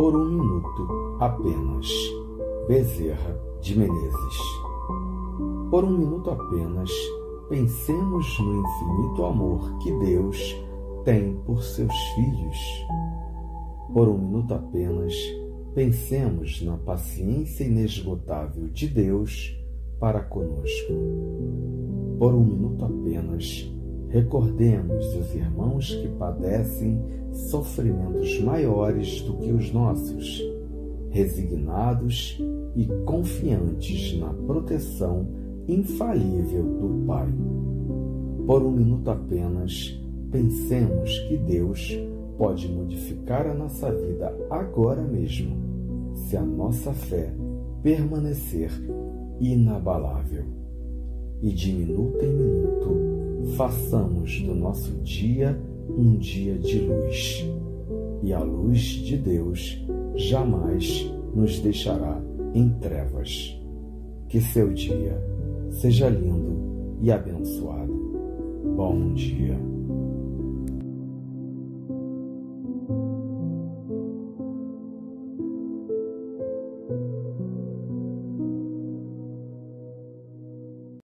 por um minuto apenas. Bezerra de Menezes. Por um minuto apenas, pensemos no infinito amor que Deus tem por seus filhos. Por um minuto apenas, pensemos na paciência inesgotável de Deus para conosco. Por um minuto apenas, recordemos os irmãos que padecem sofrimentos maiores do que os nossos, resignados e confiantes na proteção infalível do Pai. Por um minuto apenas, pensemos que Deus pode modificar a nossa vida agora mesmo, se a nossa fé permanecer inabalável. E de minuto em minuto, façamos do nosso dia um dia de luz. E a luz de Deus jamais nos deixará em trevas. Que seu dia seja lindo e abençoado. Bom dia.